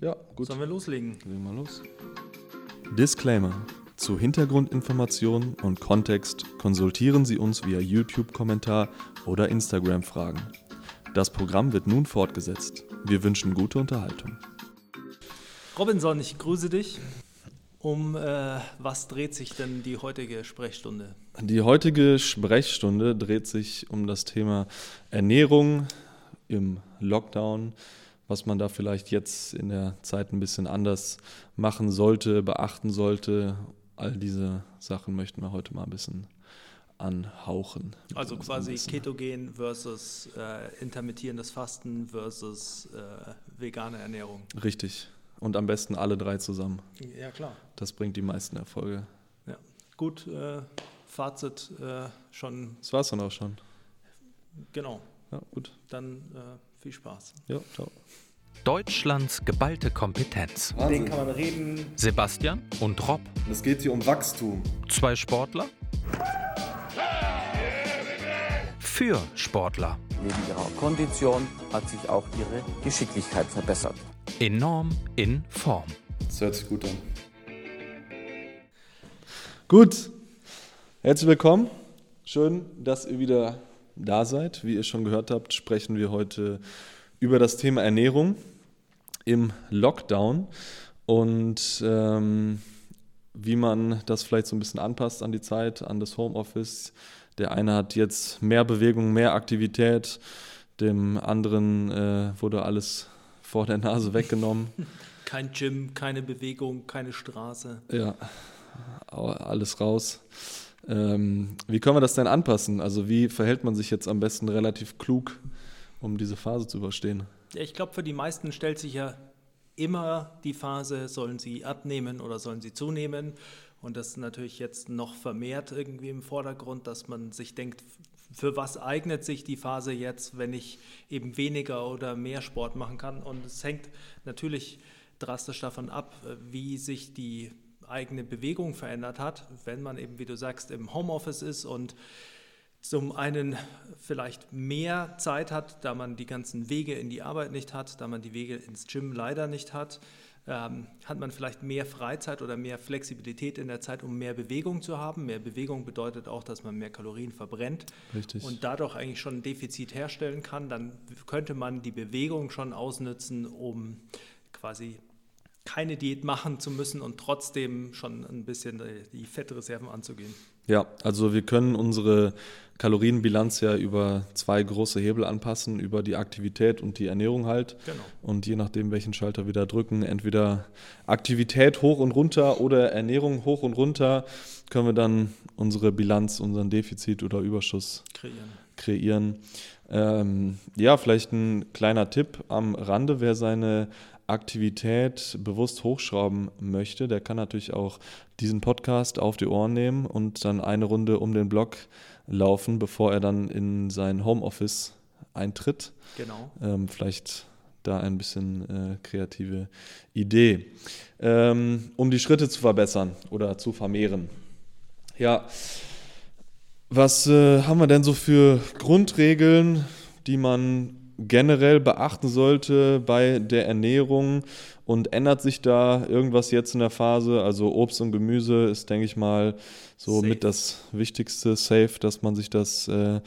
Ja, gut. Sollen wir loslegen? Legen wir los. Disclaimer. Zu Hintergrundinformationen und Kontext konsultieren Sie uns via YouTube-Kommentar oder Instagram-Fragen. Das Programm wird nun fortgesetzt. Wir wünschen gute Unterhaltung. Robinson, ich grüße dich. Um äh, was dreht sich denn die heutige Sprechstunde? Die heutige Sprechstunde dreht sich um das Thema Ernährung im Lockdown, was man da vielleicht jetzt in der Zeit ein bisschen anders machen sollte, beachten sollte. All diese Sachen möchten wir heute mal ein bisschen anhauchen. Also quasi Ketogen versus äh, intermittierendes Fasten versus äh, vegane Ernährung. Richtig. Und am besten alle drei zusammen. Ja, klar. Das bringt die meisten Erfolge. Ja. Gut, äh, Fazit äh, schon, Das war's dann auch schon. genau. Ja, gut. Dann äh, viel Spaß. Ja, ciao. Deutschlands geballte Kompetenz. Wahnsinn. kann man reden. Sebastian und Rob, Es geht hier um Wachstum. zwei Sportler. Für Sportler. Neben ihrer Kondition hat sich auch ihre Geschicklichkeit verbessert. Enorm in Form. Das hört sich gut an. Gut. Herzlich willkommen. Schön, dass ihr wieder da seid. Wie ihr schon gehört habt, sprechen wir heute über das Thema Ernährung im Lockdown und ähm, wie man das vielleicht so ein bisschen anpasst an die Zeit, an das Homeoffice. Der eine hat jetzt mehr Bewegung, mehr Aktivität, dem anderen äh, wurde alles vor der Nase weggenommen. Kein Gym, keine Bewegung, keine Straße. Ja, alles raus. Ähm, wie können wir das denn anpassen? Also wie verhält man sich jetzt am besten relativ klug, um diese Phase zu überstehen? Ja, ich glaube, für die meisten stellt sich ja immer die Phase, sollen sie abnehmen oder sollen sie zunehmen? Und das ist natürlich jetzt noch vermehrt irgendwie im Vordergrund, dass man sich denkt, für was eignet sich die Phase jetzt, wenn ich eben weniger oder mehr Sport machen kann? Und es hängt natürlich drastisch davon ab, wie sich die eigene Bewegung verändert hat, wenn man eben, wie du sagst, im Homeoffice ist und zum einen vielleicht mehr Zeit hat, da man die ganzen Wege in die Arbeit nicht hat, da man die Wege ins Gym leider nicht hat, ähm, hat man vielleicht mehr Freizeit oder mehr Flexibilität in der Zeit, um mehr Bewegung zu haben. Mehr Bewegung bedeutet auch, dass man mehr Kalorien verbrennt Richtig. und dadurch eigentlich schon ein Defizit herstellen kann. Dann könnte man die Bewegung schon ausnutzen, um quasi keine Diät machen zu müssen und trotzdem schon ein bisschen die- Fettreserven anzugehen. Ja, also wir können unsere Kalorienbilanz ja über zwei große Hebel anpassen, über die Aktivität und die Ernährung halt. Genau. Und je nachdem, welchen Schalter wir da drücken, entweder Aktivität hoch und runter oder Ernährung hoch und runter, können wir dann unsere Bilanz, unseren Defizit oder Überschuss Kreieren. kreieren. Ähm, ja, vielleicht ein kleiner Tipp am Rande, wer seine Aktivität bewusst hochschrauben möchte, der kann natürlich auch diesen Podcast auf die Ohren nehmen und dann eine Runde um den Block laufen, bevor er dann in sein Homeoffice eintritt. Genau. Ähm, vielleicht da ein bisschen äh, kreative Idee, ähm, um die Schritte zu verbessern oder zu vermehren. Ja, was äh, haben wir denn so für Grundregeln, die man generell beachten sollte bei der Ernährung? Und ändert sich da irgendwas jetzt in der Phase? Also Obst und Gemüse ist, denke ich mal, so Safe. mit das Wichtigste, safe, dass man sich das äh,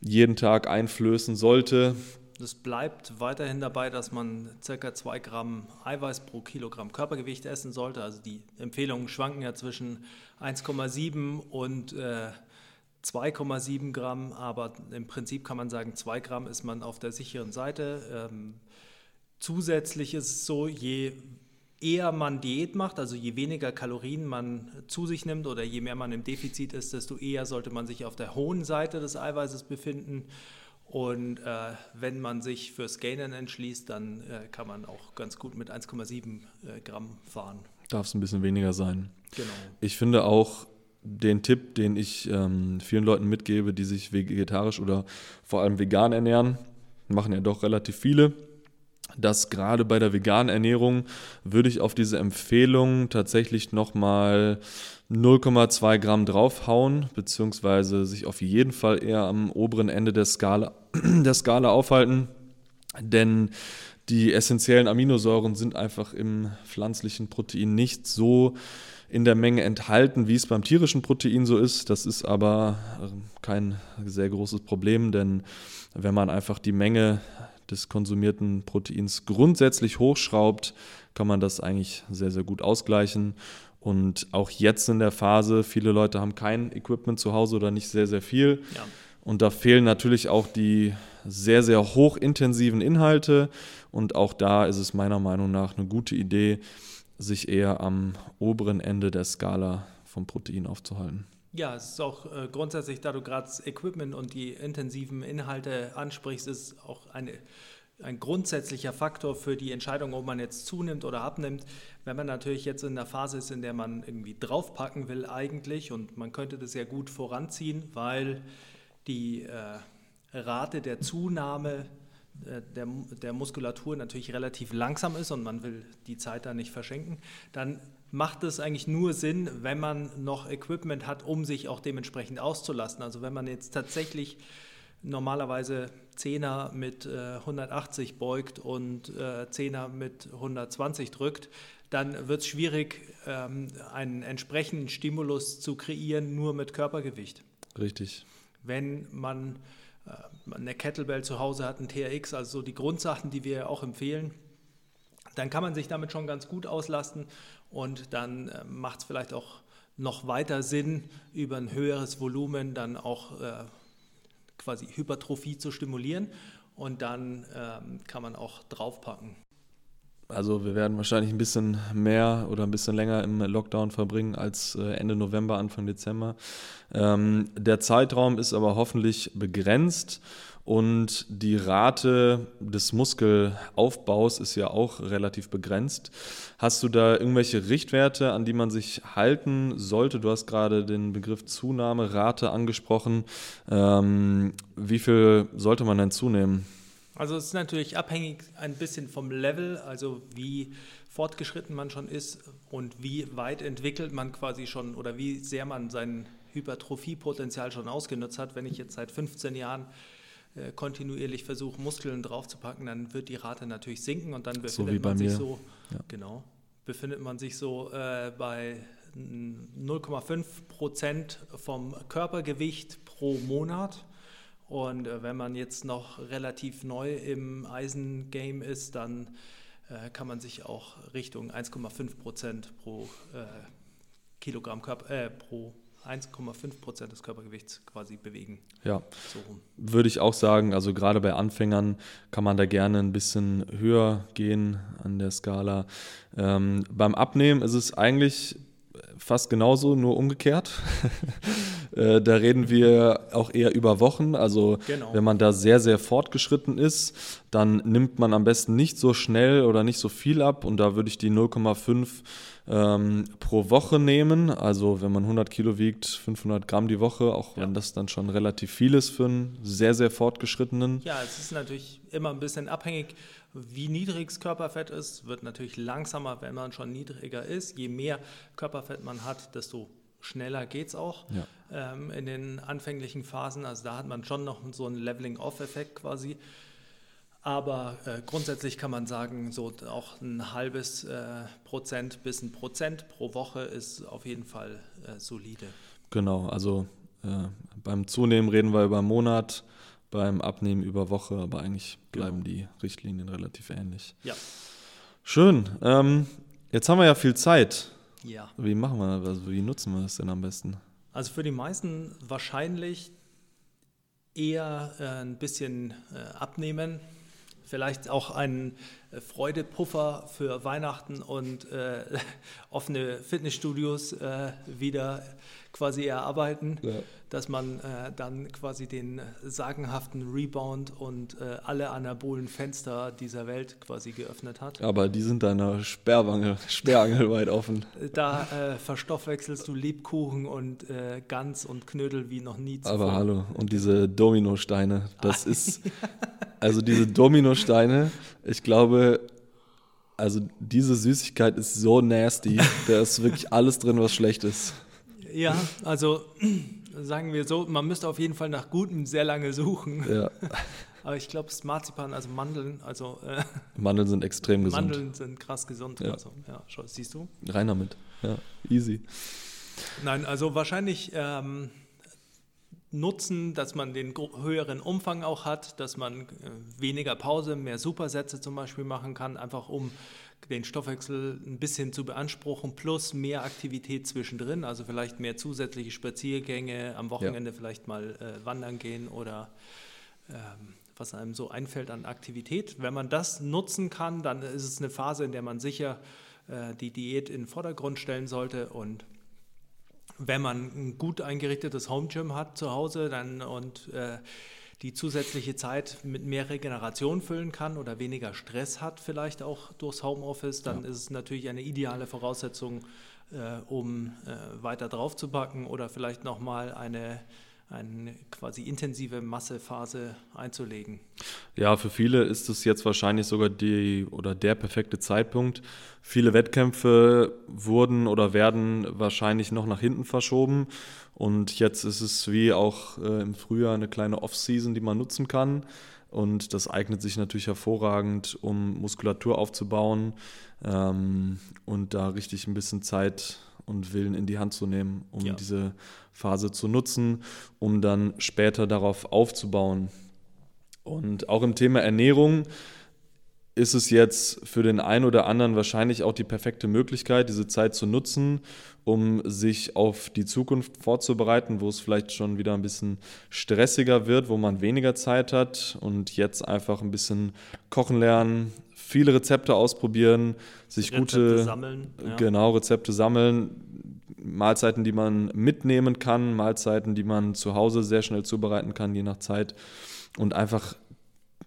jeden Tag einflößen sollte. Es bleibt weiterhin dabei, dass man ca. 2 Gramm Eiweiß pro Kilogramm Körpergewicht essen sollte. Also die Empfehlungen schwanken ja zwischen 1,7 und äh, 2,7 Gramm, aber im Prinzip kann man sagen, 2 Gramm ist man auf der sicheren Seite. Ähm, zusätzlich ist es so, je eher man Diät macht, also je weniger Kalorien man zu sich nimmt oder je mehr man im Defizit ist, desto eher sollte man sich auf der hohen Seite des Eiweißes befinden. Und äh, wenn man sich fürs Gainen entschließt, dann äh, kann man auch ganz gut mit 1,7 äh, Gramm fahren. Darf es ein bisschen weniger sein. Genau. Ich finde auch den Tipp, den ich ähm, vielen Leuten mitgebe, die sich vegetarisch oder vor allem vegan ernähren, machen ja doch relativ viele, dass gerade bei der veganen Ernährung würde ich auf diese Empfehlung tatsächlich nochmal 0,2 Gramm draufhauen, beziehungsweise sich auf jeden Fall eher am oberen Ende der Skala, der Skala aufhalten. Denn die essentiellen Aminosäuren sind einfach im pflanzlichen Protein nicht so in der Menge enthalten, wie es beim tierischen Protein so ist. Das ist aber ähm, kein sehr großes Problem, denn wenn man einfach die Menge des konsumierten Proteins grundsätzlich hochschraubt, kann man das eigentlich sehr, sehr gut ausgleichen. Und auch jetzt in der Phase, viele Leute haben kein Equipment zu Hause oder nicht sehr, sehr viel. Ja. Und da fehlen natürlich auch die sehr, sehr hochintensiven Inhalte. Und auch da ist es meiner Meinung nach eine gute Idee, sich eher am oberen Ende der Skala vom Protein aufzuhalten. Ja, es ist auch äh, grundsätzlich, da du gerade das Equipment und die intensiven Inhalte ansprichst, ist auch eine, ein grundsätzlicher Faktor für die Entscheidung, ob man jetzt zunimmt oder abnimmt. Wenn man natürlich jetzt in der Phase ist, in der man irgendwie draufpacken will eigentlich und man könnte das ja gut voranziehen, weil die äh, Rate der Zunahme der, der Muskulatur natürlich relativ langsam ist und man will die Zeit da nicht verschenken, dann macht es eigentlich nur Sinn, wenn man noch Equipment hat, um sich auch dementsprechend auszulasten. Also wenn man jetzt tatsächlich normalerweise Zehner mit äh, 180 beugt und äh, Zehner mit 120 drückt, dann wird es schwierig, ähm, einen entsprechenden Stimulus zu kreieren, nur mit Körpergewicht. Richtig. Wenn man äh, eine Kettlebell zu Hause hat, ein TRX, also so die Grundsachen, die wir auch empfehlen, dann kann man sich damit schon ganz gut auslasten und dann äh, macht es vielleicht auch noch weiter Sinn, über ein höheres Volumen dann auch äh, quasi Hypertrophie zu stimulieren und dann ähm, kann man auch draufpacken. Also wir werden wahrscheinlich ein bisschen mehr oder ein bisschen länger im Lockdown verbringen als äh, Ende November, Anfang Dezember. Ähm, der Zeitraum ist aber hoffentlich begrenzt und die Rate des Muskelaufbaus ist ja auch relativ begrenzt. Hast du da irgendwelche Richtwerte, an die man sich halten sollte? Du hast gerade den Begriff Zunahmerate angesprochen. Ähm, wie viel sollte man denn zunehmen? Also es ist natürlich abhängig ein bisschen vom Level, also wie fortgeschritten man schon ist und wie weit entwickelt man quasi schon oder wie sehr man sein Hypertrophiepotenzial schon ausgenutzt hat. Wenn ich jetzt seit 15 Jahren äh, kontinuierlich versuche, Muskeln draufzupacken, dann wird die Rate natürlich sinken und dann befindet so man sich mir. so, ja. genau, befindet man sich so äh, bei 0,5 Prozent vom Körpergewicht pro Monat. Und äh, wenn man jetzt noch relativ neu im Eisengame ist, dann äh, kann man sich auch Richtung 1,5 Prozent pro äh, Kilogramm Körper, äh, pro 1,5 Prozent des Körpergewichts quasi bewegen. Ja, so würde ich auch sagen. Also gerade bei Anfängern kann man da gerne ein bisschen höher gehen an der Skala. Ähm, beim Abnehmen ist es eigentlich fast genauso, nur umgekehrt. Äh, da reden wir auch eher über Wochen. Also Genau. wenn man da sehr, sehr fortgeschritten ist, dann nimmt man am besten nicht so schnell oder nicht so viel ab. Und da würde ich die 0,5 ähm, pro Woche nehmen. Also wenn man 100 Kilo wiegt, 500 Gramm die Woche, auch wenn das dann schon relativ viel ist für einen sehr, sehr fortgeschrittenen. Ja, es ist natürlich immer ein bisschen abhängig, wie niedrig das Körperfett ist. Wird natürlich langsamer, wenn man schon niedriger ist. Je mehr Körperfett man hat, desto schneller geht es auch Ja. ähm, in den anfänglichen Phasen. Also da hat man schon noch so einen Leveling-Off-Effekt quasi. Aber äh, grundsätzlich kann man sagen, so auch ein halbes äh, Prozent bis ein Prozent pro Woche ist auf jeden Fall äh, solide. Genau, also äh, beim Zunehmen reden wir über Monat, beim Abnehmen über Woche, aber eigentlich bleiben die Richtlinien relativ ähnlich. Ja. Schön. Ähm, jetzt haben wir ja viel Zeit. Ja. Wie machen wir das? Also wie nutzen wir das denn am besten? Also für die meisten wahrscheinlich eher äh, ein bisschen äh, abnehmen. Vielleicht auch einen äh, Freudepuffer für Weihnachten und äh, offene Fitnessstudios äh, wieder quasi erarbeiten, Ja. dass man äh, dann quasi den sagenhaften Rebound und äh, alle anabolen Fenster dieser Welt quasi geöffnet hat. Aber die sind deiner Sperrangel, Sperrangel weit offen. Da äh, verstoffwechselst du Lebkuchen und äh, Gans und Knödel wie noch nie zuvor. Aber hallo, und diese Dominosteine, das ist, also diese Dominosteine, ich glaube, also diese Süßigkeit ist so nasty, da ist wirklich alles drin, was schlecht ist. Ja, also sagen wir so, man müsste auf jeden Fall nach Gutem sehr lange suchen. Ja. Aber ich glaube, das Marzipan, also Mandeln, also äh, Mandeln sind extrem gesund. Mandeln sind krass gesund. Ja. Also, ja, schau, siehst du? Rein damit. Ja, easy. Nein, also wahrscheinlich ähm, nutzen, dass man den höheren Umfang auch hat, dass man äh, weniger Pause, mehr Supersätze zum Beispiel machen kann, einfach um den Stoffwechsel ein bisschen zu beanspruchen, plus mehr Aktivität zwischendrin, also vielleicht mehr zusätzliche Spaziergänge, am Wochenende vielleicht mal äh, wandern gehen oder ähm, was einem so einfällt an Aktivität. Wenn man das nutzen kann, dann ist es eine Phase, in der man sicher äh, die Diät in den Vordergrund stellen sollte und wenn man ein gut eingerichtetes Home Gym hat zu Hause dann und äh, die zusätzliche Zeit mit mehr Regeneration füllen kann oder weniger Stress hat, vielleicht auch durchs Homeoffice, dann ist es natürlich eine ideale Voraussetzung, äh, um äh, weiter draufzupacken oder vielleicht nochmal eine, eine quasi intensive Massephase einzulegen. Ja, für viele ist es jetzt wahrscheinlich sogar die oder der perfekte Zeitpunkt. Viele Wettkämpfe wurden oder werden wahrscheinlich noch nach hinten verschoben. Und jetzt ist es wie auch äh, im Frühjahr eine kleine Off-Season, die man nutzen kann. Und das eignet sich natürlich hervorragend, um Muskulatur aufzubauen ähm, und da richtig ein bisschen Zeit und Willen in die Hand zu nehmen, um Ja. diese Phase zu nutzen, um dann später darauf aufzubauen. Und auch im Thema Ernährung ist es jetzt für den einen oder anderen wahrscheinlich auch die perfekte Möglichkeit, diese Zeit zu nutzen, um sich auf die Zukunft vorzubereiten, wo es vielleicht schon wieder ein bisschen stressiger wird, wo man weniger Zeit hat und jetzt einfach ein bisschen kochen lernen, viele Rezepte ausprobieren, sich Rezepte gute sammeln, ja. genau Rezepte sammeln, Mahlzeiten, die man mitnehmen kann, Mahlzeiten, die man zu Hause sehr schnell zubereiten kann, je nach Zeit und einfach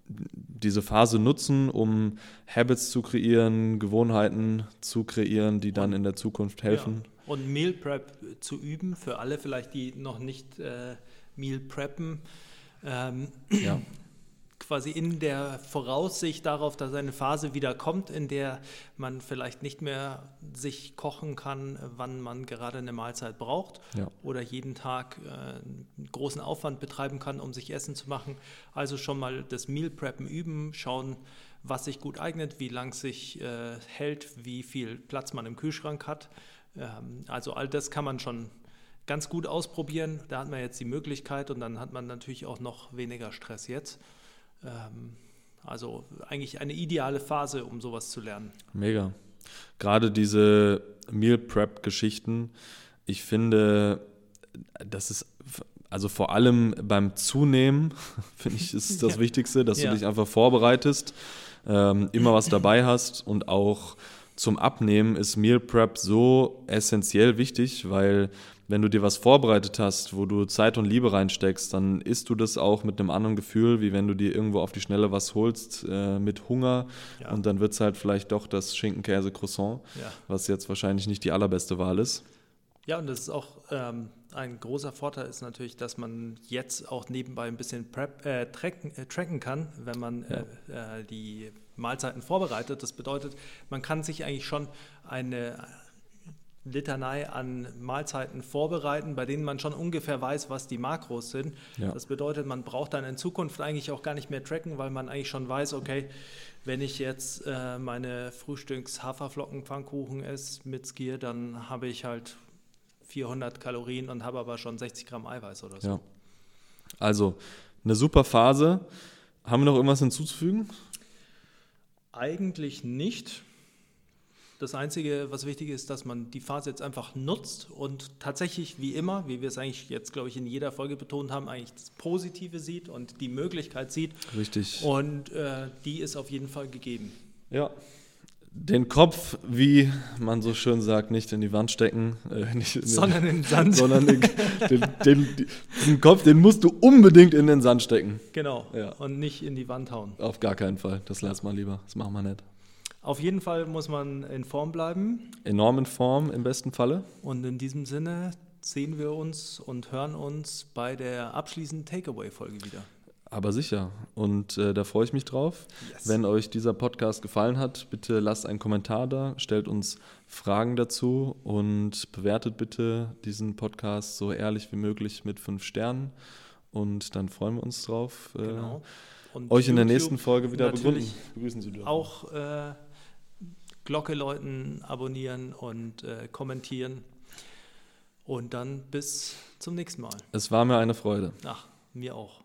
diese Phase nutzen, um Habits zu kreieren, Gewohnheiten zu kreieren, die dann in der Zukunft helfen. Ja. Und Meal Prep zu üben, für alle vielleicht, die noch nicht äh, Meal preppen, ähm, Ja. quasi in der Voraussicht darauf, dass eine Phase wieder kommt, in der man vielleicht nicht mehr sich kochen kann, wann man gerade eine Mahlzeit braucht Ja. oder jeden Tag äh, einen großen Aufwand betreiben kann, um sich Essen zu machen. Also schon mal das Meal Preppen üben, schauen, was sich gut eignet, wie lang es sich äh, hält, wie viel Platz man im Kühlschrank hat. Ähm, also all das kann man schon ganz gut ausprobieren. Da hat man jetzt die Möglichkeit und dann hat man natürlich auch noch weniger Stress jetzt. Ähm, also eigentlich eine ideale Phase, um sowas zu lernen. Mega. Gerade diese Meal Prep Geschichten, ich finde, das ist also vor allem beim Zunehmen, finde ich, ist das Ja. Wichtigste, dass Ja. du dich einfach vorbereitest, ähm, immer was dabei hast und auch zum Abnehmen ist Meal Prep so essentiell wichtig, weil wenn du dir was vorbereitet hast, wo du Zeit und Liebe reinsteckst, dann isst du das auch mit einem anderen Gefühl, wie wenn du dir irgendwo auf die Schnelle was holst äh, mit Hunger Ja. und dann wird es halt vielleicht doch das Schinken-Käse-Croissant, Ja. was jetzt wahrscheinlich nicht die allerbeste Wahl ist. Ja, und das ist auch ähm, ein großer Vorteil ist natürlich, dass man jetzt auch nebenbei ein bisschen prep, äh, tracken, äh, tracken kann, wenn man äh, äh, die Mahlzeiten vorbereitet. Das bedeutet, man kann sich eigentlich schon eine Litanei an Mahlzeiten vorbereiten, bei denen man schon ungefähr weiß, was die Makros sind. Ja. Das bedeutet, man braucht dann in Zukunft eigentlich auch gar nicht mehr tracken, weil man eigentlich schon weiß, okay, wenn ich jetzt äh, meine Frühstücks-Haferflocken-Pfannkuchen esse mit Skier, dann habe ich halt 400 Kalorien und habe aber schon 60 Gramm Eiweiß oder so. Ja. Also, eine super Phase. Haben wir noch irgendwas hinzuzufügen? Eigentlich nicht. Das Einzige, was wichtig ist, dass man die Phase jetzt einfach nutzt und tatsächlich wie immer, wie wir es eigentlich jetzt, glaube ich, in jeder Folge betont haben, eigentlich das Positive sieht und die Möglichkeit sieht. Richtig. Und äh, die ist auf jeden Fall gegeben. Ja. Den Kopf, wie man so schön sagt, nicht in die Wand stecken, äh, nicht in den, Sondern in den Sand. sondern den, den, den, den Kopf, den musst du unbedingt in den Sand stecken. Genau. Ja. Und nicht in die Wand hauen. Auf gar keinen Fall. Das lass mal lieber. Das machen wir nicht. Auf jeden Fall muss man in Form bleiben. Enorm in Form im besten Falle. Und in diesem Sinne sehen wir uns und hören uns bei der abschließenden Takeaway-Folge wieder. Aber sicher. Und äh, da freue ich mich drauf. Yes. Wenn euch dieser Podcast gefallen hat, bitte lasst einen Kommentar da, stellt uns Fragen dazu und bewertet bitte diesen Podcast so ehrlich wie möglich mit fünf Sternen. Und dann freuen wir uns drauf. Äh, Genau. und euch in der YouTube nächsten Folge wieder begrüßen zu dürfen. Auch äh, Glocke läuten, abonnieren und äh, kommentieren. Und dann bis zum nächsten Mal. Es war mir eine Freude. Ach, mir auch.